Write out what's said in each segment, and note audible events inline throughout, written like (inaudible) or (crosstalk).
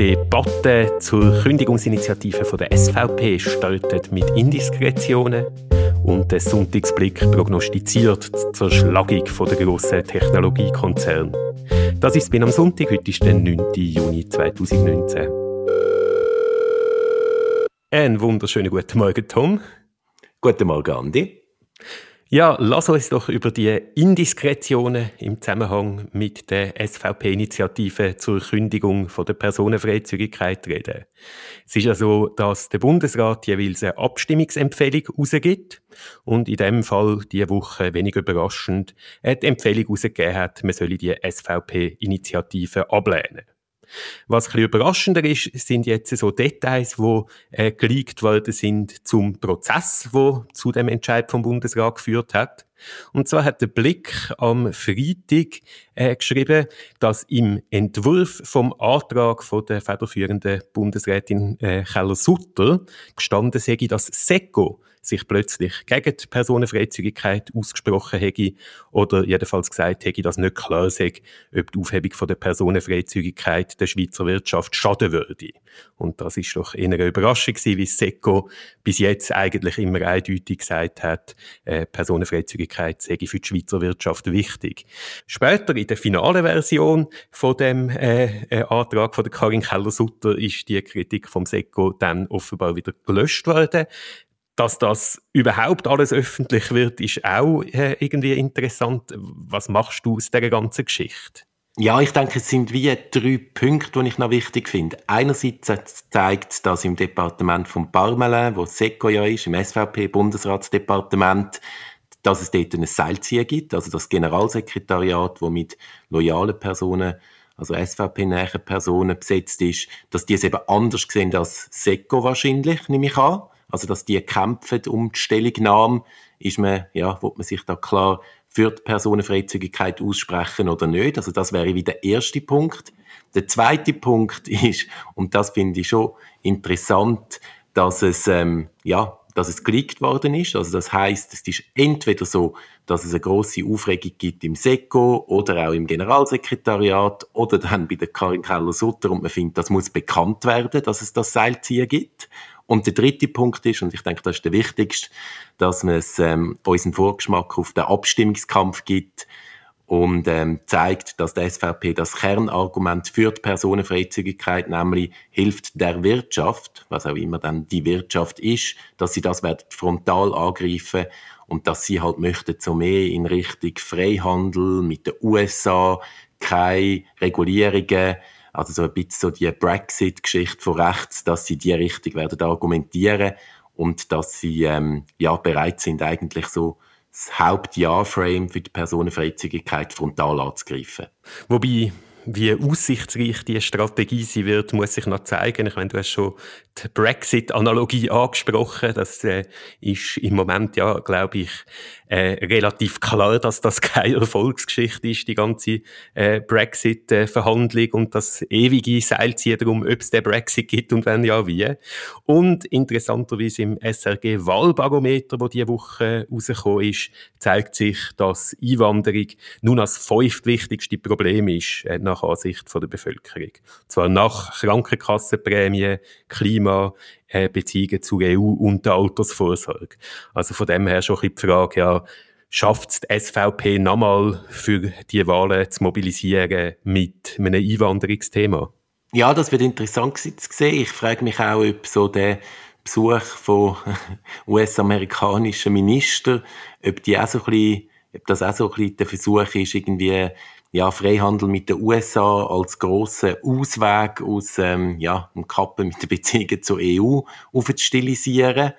Debatte zur Kündigungsinitiative der SVP startet mit Indiskretionen und der Sonntagsblick prognostiziert die Zerschlagung der grossen Technologiekonzerne. Das ist bin am Sonntag, heute ist der 9. Juni 2019. Einen wunderschönen guten Morgen, Tom. Guten Morgen, Andi. Ja, lass uns doch über die Indiskretionen im Zusammenhang mit der SVP-Initiative zur Kündigung von der Personenfreizügigkeit reden. Es ist ja so, dass der Bundesrat jeweils eine Abstimmungsempfehlung rausgibt und in dem Fall diese Woche wenig überraschend die Empfehlung rausgegeben hat, man solle die SVP-Initiative ablehnen. Was ein bisschen überraschender ist, sind jetzt so Details, die äh, geleakt worden sind zum Prozess, wo zu dem Entscheid vom Bundesrat geführt hat. Und zwar hat der Blick am Freitag äh, geschrieben, dass im Entwurf vom Antrag von der federführenden Bundesrätin äh, Keller-Sutter gestanden sei, dass SECO sich plötzlich gegen die Personenfreizügigkeit ausgesprochen hätte oder jedenfalls gesagt hätte, dass nicht klar sei, ob die Aufhebung von der Personenfreizügigkeit der Schweizer Wirtschaft schaden würde. Und das ist doch eher eine Überraschung gewesen, wie SECO bis jetzt eigentlich immer eindeutig gesagt hat, äh, Personenfreizügigkeit sei für die Schweizer Wirtschaft wichtig. Später in der finalen Version von dem äh, äh, Antrag von der Karin Keller-Sutter ist die Kritik vom SECO dann offenbar wieder gelöscht worden dass das überhaupt alles öffentlich wird, ist auch äh, irgendwie interessant. Was machst du aus dieser ganzen Geschichte? Ja, ich denke, es sind wie drei Punkte, die ich noch wichtig finde. Einerseits zeigt dass im Departement von Parmelin, wo SECO ja ist, im SVP-Bundesratsdepartement, dass es dort eine Seilzieher gibt, also das Generalsekretariat, wo mit loyalen Personen also SVP-nähen Personen besetzt ist, dass die es eben anders sehen als SECO wahrscheinlich, nehme ich an. Also, dass die kämpfen um die Stellungnahme, ist man, ja, wird man sich da klar für die Personenfreizügigkeit aussprechen oder nicht. Also, das wäre wie der erste Punkt. Der zweite Punkt (laughs) ist, und das finde ich schon interessant, dass es, ähm, ja, dass es geleakt worden ist. Also das heißt, es ist entweder so, dass es eine große Aufregung gibt im SECO oder auch im Generalsekretariat oder dann bei der Karin Keller-Sutter und man findet, das muss bekannt werden, dass es das Seilziehen gibt. Und der dritte Punkt ist, und ich denke, das ist der wichtigste, dass man es ähm, unseren Vorgeschmack auf den Abstimmungskampf gibt und ähm, zeigt, dass der SVP das Kernargument für die Personenfreizügigkeit, nämlich hilft der Wirtschaft, was auch immer dann die Wirtschaft ist, dass sie das frontal angreifen und dass sie halt möchten so mehr in Richtung Freihandel mit den USA, keine Regulierungen, also so ein bisschen so die Brexit-Geschichte von rechts, dass sie die Richtung werden argumentieren und dass sie ähm, ja bereit sind, eigentlich so das Hauptjahrframe für die Personenfreizügigkeit frontal anzugreifen. Wobei wie aussichtsreich die Strategie sein wird, muss sich noch zeigen. Ich meine, du hast schon die Brexit-Analogie angesprochen. Das äh, ist im Moment ja, glaube ich, äh, relativ klar, dass das (laughs) keine Erfolgsgeschichte ist, die ganze äh, Brexit-Verhandlung und das ewige Seilziehen darum, ob es den Brexit gibt und wenn ja, wie. Und interessanterweise im SRG-Wahlbarometer, wo diese Woche rausgekommen ist, zeigt sich, dass Einwanderung nun als fünftwichtigste Problem ist, äh, nach Ansicht von der Bevölkerung. Zwar nach Krankenkassenprämien, Klima, äh, Beziehungen zur EU und der Altersvorsorge. Also von dem her schon ein die Frage, ja, schafft es die SVP nochmal für die Wahlen zu mobilisieren mit einem Einwanderungsthema? Ja, das wird interessant zu sehen. Ich frage mich auch, ob so der Besuch von (laughs) US-amerikanischen Ministern, ob die auch so ein bisschen, ob das auch so ein bisschen der Versuch ist, irgendwie ja, Freihandel mit den USA als grossen Ausweg aus ähm, ja, dem Kappen mit den Beziehungen zur EU aufzustilisieren.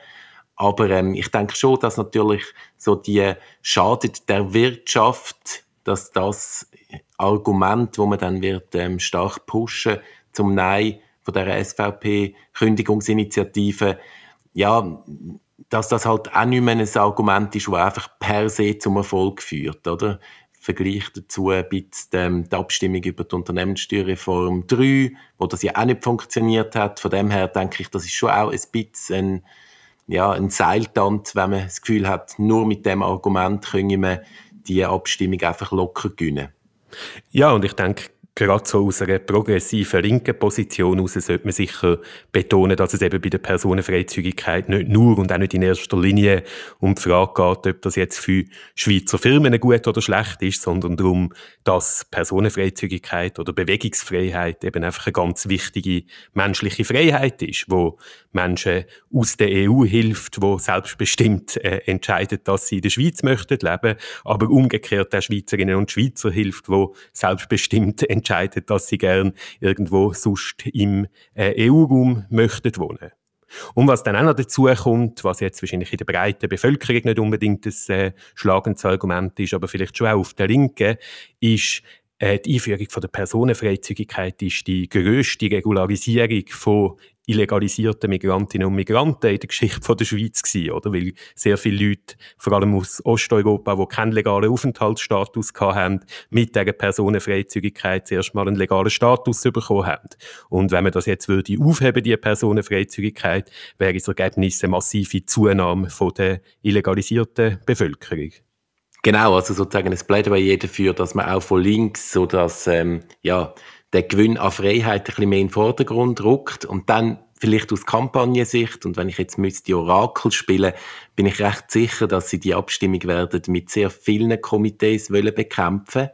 Aber ähm, ich denke schon, dass natürlich so die schadet der Wirtschaft, dass das Argument, wo man dann wird ähm, stark pushen zum Nein von der SVP-Kündigungsinitiative, ja, dass das halt auch nicht mehr ein Argument ist, das einfach per se zum Erfolg führt, oder? Vergleich dazu ein bisschen ähm, die Abstimmung über die Unternehmenssteuerreform 3, wo das ja auch nicht funktioniert hat. Von dem her denke ich, das ist schon auch ein bisschen ein, ja, ein Seiltand, wenn man das Gefühl hat, nur mit dem Argument können wir die Abstimmung einfach locker gewinnen. Ja, und ich denke, gerade so aus einer progressiven linken Position heraus sollte man sicher betonen, dass es eben bei der Personenfreizügigkeit nicht nur und auch nicht in erster Linie um die Frage geht, ob das jetzt für Schweizer Firmen gut oder schlecht ist, sondern darum, dass Personenfreizügigkeit oder Bewegungsfreiheit eben einfach eine ganz wichtige menschliche Freiheit ist, wo Menschen aus der EU hilft, wo selbstbestimmt äh, entscheidet, dass sie in der Schweiz möchten leben, aber umgekehrt der Schweizerinnen und Schweizer hilft, wo selbstbestimmt (laughs) entscheidet, dass sie gern irgendwo sonst im äh, EU-Raum möchten wohnen. Und was dann auch noch dazu kommt, was jetzt wahrscheinlich in der breiten Bevölkerung nicht unbedingt das äh, schlagendes Argument ist, aber vielleicht schon auch auf der Linken, ist äh, die Einführung von der Personenfreizügigkeit ist die grösste Regularisierung von illegalisierten Migrantinnen und Migranten in der Geschichte der Schweiz gewesen, oder? Weil sehr viele Leute, vor allem aus Osteuropa, die keinen legalen Aufenthaltsstatus haben, mit dieser Personenfreizügigkeit zuerst mal einen legalen Status bekommen haben. Und wenn man das jetzt würde aufheben, die Personenfreizügigkeit, wäre das Ergebnis eine massive Zunahme von der illegalisierten Bevölkerung. Genau, also sozusagen es Plädoyer dafür, dass man auch von links so dass ähm, ja der Gewinn an Freiheit ein bisschen mehr in den Vordergrund rückt und dann vielleicht aus Kampagnensicht und wenn ich jetzt müsste Orakel spielen, bin ich recht sicher, dass sie die Abstimmung werden mit sehr vielen Komitees wollen bekämpfen.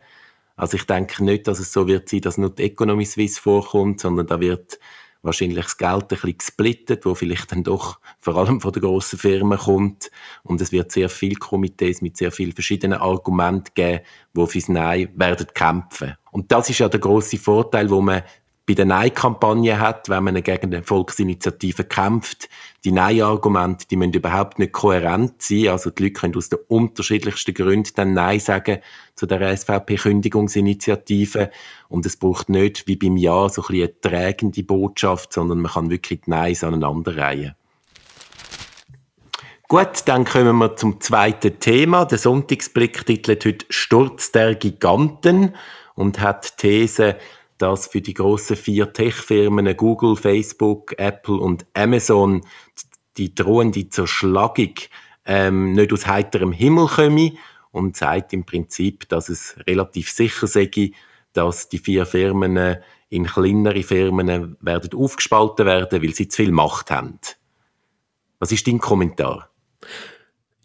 Also ich denke nicht, dass es so wird sein, dass nur die Economy Suisse vorkommt, sondern da wird wahrscheinlich das Geld ein bisschen gesplittet, wo vielleicht dann doch vor allem von den grossen Firmen kommt. Und es wird sehr viele Komitees mit sehr vielen verschiedenen Argumenten geben, die fürs Nein werden kämpfen. Und das ist ja der große Vorteil, wo man bei der Nein-Kampagne hat, wenn man gegen eine Volksinitiative kämpft. Die Nein-Argumente, die müssen überhaupt nicht kohärent sein. Also die Leute können aus den unterschiedlichsten Gründen dann Nein sagen zu der SVP-Kündigungsinitiative. Und es braucht nicht wie beim Ja so ein bisschen eine trägende Botschaft, sondern man kann wirklich die Neins aneinanderreihen. Gut, dann kommen wir zum zweiten Thema. Der Sonntagsblick titelt heute Sturz der Giganten und hat die These, dass für die großen vier Tech-Firmen Google, Facebook, Apple und Amazon die drohende Zerschlagung ähm, nicht aus heiterem Himmel komme und sagt im Prinzip, dass es relativ sicher sei, dass die vier Firmen in kleinere Firmen werden aufgespalten werden, weil sie zu viel Macht haben. Was ist dein Kommentar?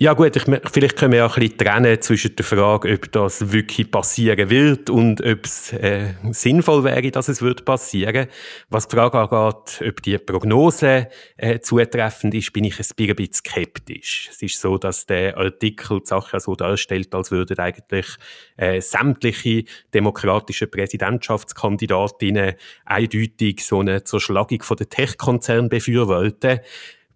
Ja gut, ich, vielleicht können wir ja ein bisschen trennen zwischen der Frage, ob das wirklich passieren wird und ob es äh, sinnvoll wäre, dass es wird passieren. Was die Frage angeht, ob die Prognose äh, zutreffend ist, bin ich ein bisschen skeptisch. Es ist so, dass der Artikel die Sache so darstellt, als würden eigentlich äh, sämtliche demokratische Präsidentschaftskandidatinnen eindeutig so eine Zerschlagung von den Tech-Konzernen befürworten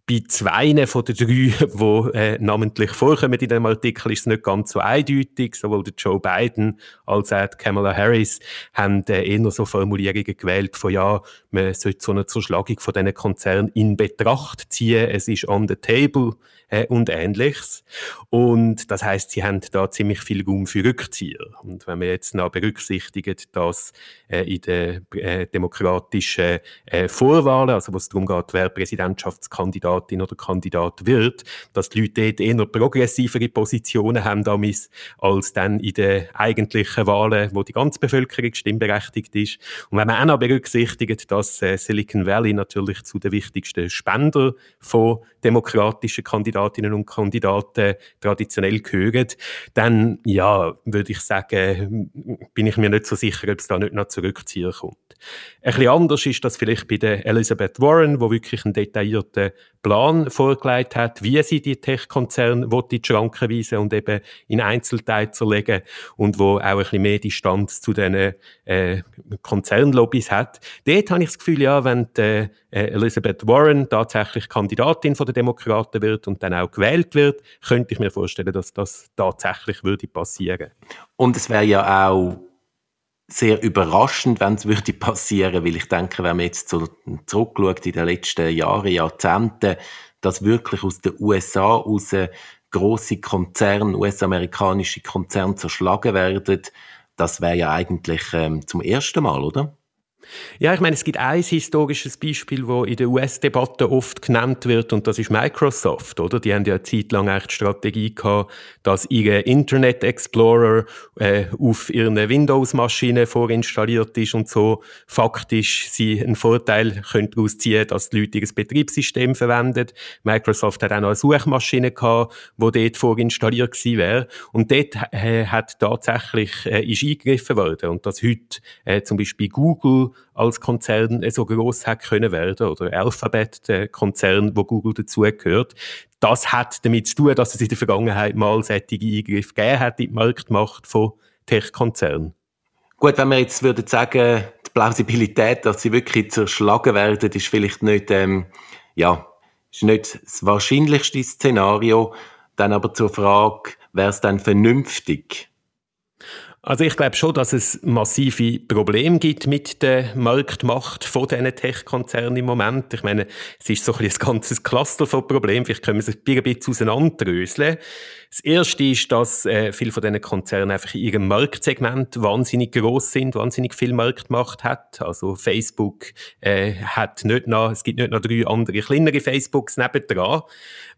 bei zwei von den drei, (laughs) die äh, namentlich vorkommen in dem Artikel, ist es nicht ganz so eindeutig. Sowohl der Joe Biden als auch Kamala Harris haben äh, eher so Formulierungen gewählt von ja, man sollte so eine Zerschlagung von diesen Konzernen in Betracht ziehen. Es ist on the table äh, und Ähnliches. Und das heißt, sie haben da ziemlich viel Raum für Rückzieher. Und wenn wir jetzt noch berücksichtigen, dass äh, in den äh, demokratischen äh, Vorwahlen, also wo es darum geht, wer Präsidentschaftskandidatin oder Kandidat wird, dass die Leute dort eher progressivere Positionen haben als dann in den eigentlichen Wahlen, wo die ganze Bevölkerung stimmberechtigt ist. Und wenn man auch noch berücksichtigt, dass äh, Silicon Valley natürlich zu den wichtigsten Spender von demokratischen Kandidatinnen und Kandidaten traditionell gehören, dann ja, würde ich sagen, bin ich mir nicht so sicher, ob es da nicht noch zurückziehen kommt. Ein bisschen anders ist das vielleicht bei der Elizabeth Warren, wo wirklich einen detaillierten Plan vorgelegt hat, wie sie die Tech-Konzerne in die Schranken weisen und eben in Einzelteile zerlegen und wo auch ein bisschen mehr Distanz zu diesen äh, Konzernlobbys hat. Dort habe ich das Gefühl, ja, wenn die, äh, Elizabeth Warren tatsächlich Kandidatin den Demokraten wird und dann auch gewählt wird, könnte ich mir vorstellen, dass das tatsächlich würde passieren. Und es wäre ja auch sehr überraschend, wenn es würde passieren, weil ich denke, wenn man jetzt so zurückschaut in den letzten Jahren, Jahrzehnten, dass wirklich aus den USA raus große Konzerne, US-amerikanische Konzerne zerschlagen werden, das wäre ja eigentlich ähm, zum ersten Mal, oder? Ja, ich meine, es gibt ein historisches Beispiel, wo in der US-Debatte oft genannt wird, und das ist Microsoft, oder? Die haben ja eine Zeit lang echt Strategie gehabt, dass ihr Internet Explorer äh, auf ihren Windows-Maschinen vorinstalliert ist und so faktisch sie einen Vorteil können daraus ziehen, dass die Leute ihr Betriebssystem verwendet. Microsoft hat auch noch eine Suchmaschine gehabt, wo dort vorinstalliert gewesen wäre. Und dort äh, hat tatsächlich äh, ist eingegriffen worden. Und dass heute äh, zum Beispiel Google als Konzern so groß hat können werden oder Alphabet, der Konzern, wo Google dazugehört. Das hat damit zu tun, dass es in der Vergangenheit mal solche Eingriffe gegeben hat in die Marktmacht von Tech-Konzernen. Gut, wenn wir jetzt würden sagen, die Plausibilität, dass sie wirklich zerschlagen werden, ist vielleicht nicht, ähm, ja, ist nicht das wahrscheinlichste Szenario. Dann aber zur Frage, wäre es dann vernünftig, also ich glaube schon, dass es massive Probleme gibt mit der Marktmacht von diesen Tech-Konzernen im Moment. Ich meine, es ist so ein, ein ganzes Cluster von Problemen. Vielleicht können wir es ein bisschen auseinanderdröseln. Das erste ist, dass äh, viele von diesen Konzernen einfach in ihrem Marktsegment wahnsinnig groß sind, wahnsinnig viel Marktmacht hat. Also Facebook äh, hat nicht noch, es gibt nicht noch drei andere kleinere Facebooks nebendran,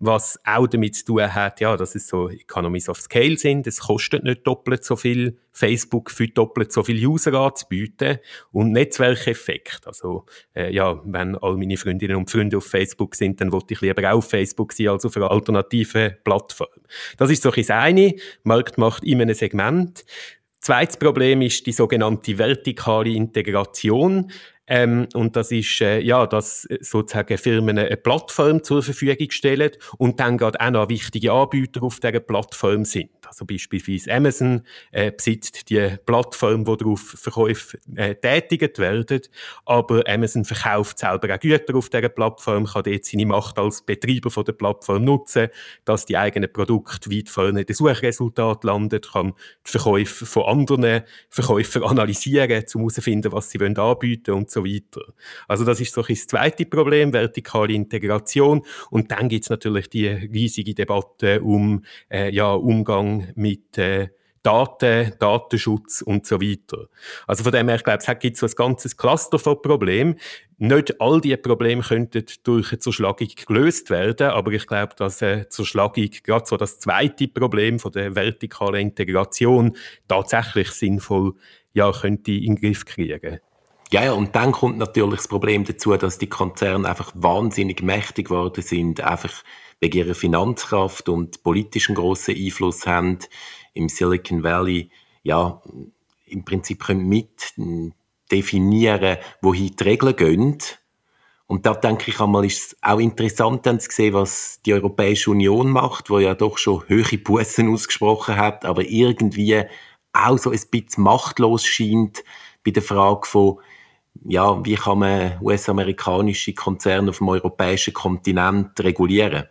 was auch damit zu tun hat, ja, dass es so Economies of Scale sind. Es kostet nicht doppelt so viel, Facebook für doppelt so viele User anzubieten und Netzwerkeffekt. Also äh, ja, wenn all meine Freundinnen und Freunde auf Facebook sind, dann wollte ich lieber auch auf Facebook sein als auf einer alternativen Plattform. Das ist so ein eine. Marktmacht in einem Segment. Zweites Problem ist die sogenannte vertikale Integration. Ähm, und das ist, äh, ja, dass sozusagen Firmen eine Plattform zur Verfügung stellen und dann gerade auch noch wichtige Anbieter auf dieser Plattform sind. Also beispielsweise Amazon äh, besitzt die Plattform, wo darauf Verkäufe äh, tätigt werden, aber Amazon verkauft selber auch Güter auf dieser Plattform, kann dort seine Macht als Betreiber von der Plattform nutzen, dass die eigenen Produkte weit vorne in den Suchresultat landet, kann die Verkäufe von anderen Verkäufern analysieren, um herauszufinden, was sie anbieten wollen und so weiter. Also das ist so ein das zweite Problem, vertikale Integration. Und dann gibt es natürlich die riesige Debatte um äh, ja, Umgang mit äh, Daten, Datenschutz und so weiter. Also von dem her, ich glaube, es gibt so ein ganzes Cluster von Problemen. Nicht all diese Probleme könnten durch eine Zerschlagung gelöst werden, aber ich glaube, dass eine Zerschlagung, gerade so das zweite Problem von der vertikalen Integration, tatsächlich sinnvoll ja, könnte in den Griff kriegen. Ja, ja, und dann kommt natürlich das Problem dazu, dass die Konzerne einfach wahnsinnig mächtig geworden sind, einfach wegen ihrer Finanzkraft und politischen grossen Einfluss haben im Silicon Valley, ja, im Prinzip können mit definieren, wohin die Regeln gehen. Und da denke ich einmal, ist es auch interessant dann zu sehen, was die Europäische Union macht, wo ja doch schon höhere Bussen ausgesprochen hat, aber irgendwie auch so ein bisschen machtlos scheint bei der Frage von, ja, wie kann man US-amerikanische Konzerne auf dem europäischen Kontinent regulieren?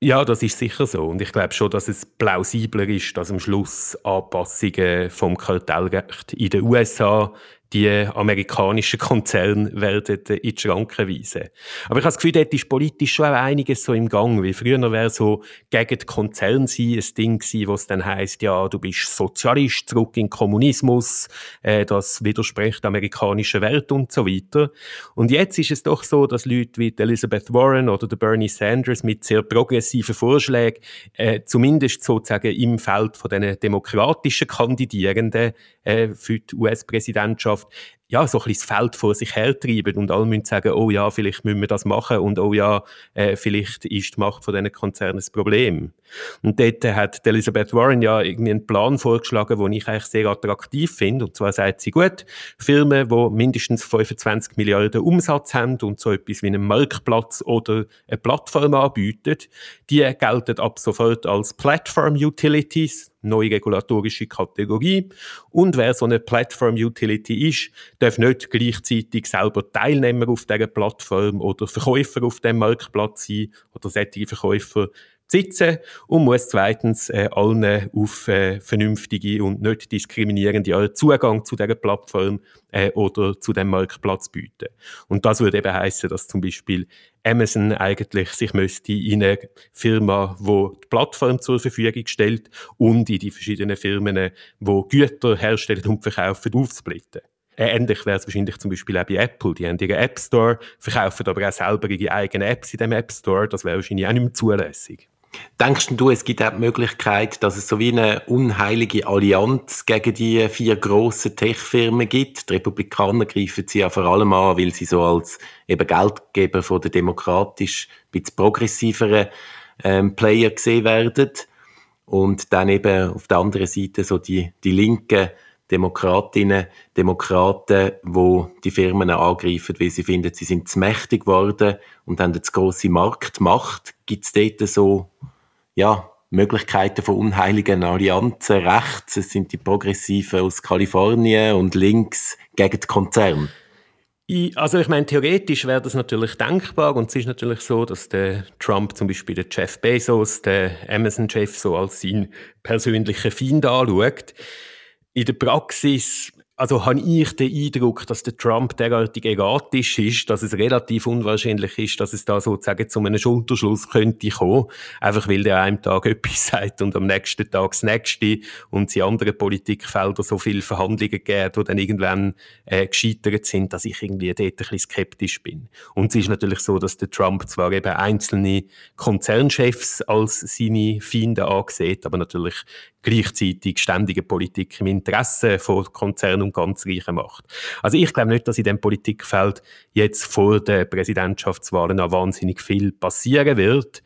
Ja, das ist sicher so. Und ich glaube schon, dass es plausibler ist, dass am Schluss Anpassungen vom Kartellrecht in den USA die amerikanischen Konzerne werden in die Schranken weisen. Aber ich habe das Gefühl, dort ist politisch schon auch einiges so im Gang. Wie früher wäre so gegen die Konzerne sein ein Ding gewesen, wo es dann heisst, ja, du bist Sozialist, zurück in Kommunismus, äh, das widerspricht amerikanischen Wert und so weiter. Und jetzt ist es doch so, dass Leute wie Elizabeth Warren oder der Bernie Sanders mit sehr progressiven Vorschlägen, äh, zumindest sozusagen im Feld von den demokratischen Kandidierenden äh, für die US-Präsidentschaft Microsoft ja, so ein bisschen das Feld vor sich hertreiben und alle müssen sagen, oh ja, vielleicht müssen wir das machen und oh ja, äh, vielleicht ist die Macht von diesen Konzernen das Problem. Und dort hat Elizabeth Warren ja irgendwie einen Plan vorgeschlagen, den ich eigentlich sehr attraktiv finde. Und zwar sagt sie, gut, Firmen, die mindestens 25 Milliarden Umsatz haben und so etwas wie einen Marktplatz oder eine Plattform anbieten, die gelten ab sofort als Platform Utilities neue regulatorische Kategorie. Und wer so eine Platform Utility ist, darf nicht gleichzeitig selber Teilnehmer auf dieser Plattform oder Verkäufer auf dem Marktplatz sein oder solche Verkäufer sitzen und muss zweitens äh, allen auf äh, vernünftige und nicht diskriminierende Zugang zu dieser Plattform äh, oder zu dem Marktplatz bieten. Und das würde eben heißen, dass zum Beispiel Amazon eigentlich sich müsste in eine Firma, wo die Plattform zur Verfügung stellt und in die verschiedenen Firmen, wo Güter herstellen und verkaufen, aufsplitten. Ähnlich wäre es wahrscheinlich zum Beispiel auch bei Apple. Die haben ihren App Store, verkaufen aber auch selber ihre eigenen Apps in dem App Store. Das wäre wahrscheinlich auch nicht mehr zulässig. Denkst du, es gibt auch die Möglichkeit, dass es so wie eine unheilige Allianz gegen die vier grossen Tech-Firmen gibt? Die Republikaner greifen sie ja vor allem an, weil sie so als eben Geldgeber von der demokratisch ein bisschen progressiveren ähm, Player gesehen werden. Und dann eben auf der anderen Seite so die, die linken Demokratinnen, Demokraten, wo die Firmen angreifen, weil sie finden, sie sind zu mächtig geworden und haben jetzt grosse Marktmacht. Gibt es dort so, ja, Möglichkeiten von unheiligen Allianzen? Rechts, es sind die Progressiven aus Kalifornien und links gegen die Konzerne. Also ich meine, theoretisch wäre das natürlich denkbar und es ist natürlich so, dass der Trump zum Beispiel den Jeff Bezos, der Amazon-Chef, so als seinen persönlichen Feind anschaut. In der Praxis also habe ich den Eindruck, dass der Trump derartig erratisch ist, dass es relativ unwahrscheinlich ist, dass es da sozusagen zu einem Schulterschluss könnte kommen. Einfach weil der einem Tag (laughs) etwas sagt und am nächsten Tag das nächste und in anderen Politikfeldern so viele Verhandlungen gibt, die dann irgendwann äh, gescheitert sind, dass ich irgendwie dort ein bisschen skeptisch bin. Und es ist natürlich so, dass der Trump zwar eben einzelne Konzernchefs als seine Feinde ansieht, aber natürlich gleichzeitig ständige Politik im Interesse von Konzernen ganz Reichen macht. Also ich glaube nicht, dass in dem Politikfeld jetzt vor der Präsidentschaftswahlen noch wahnsinnig viel passieren wird.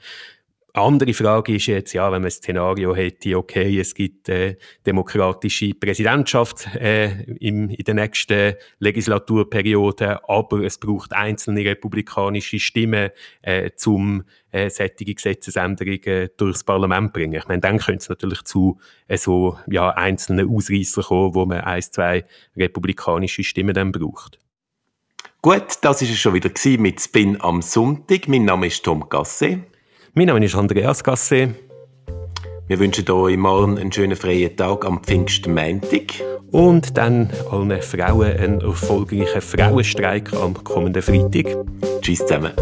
Andere Frage ist jetzt, ja, wenn man ein Szenario hätte, okay, es gibt äh, demokratische Präsidentschaft äh, im, in der nächsten Legislaturperiode, aber es braucht einzelne republikanische Stimmen, äh, zum äh, solche Gesetzesänderungen durchs Parlament bringen. Ich meine, dann könnte es natürlich zu äh, so ja, einzelnen Ausreißern kommen, wo man ein, zwei republikanische Stimmen dann braucht. Gut, das ist es schon wieder mit Spin am Sonntag. Mein Name ist Tom Gasse. Mein Name ist Andreas Gasse. Wir wünschen euch morgen einen schönen freien Tag am Pfingstmontag. Und dann allen Frauen einen erfolgreichen Frauenstreik am kommenden Freitag. Tschüss zusammen.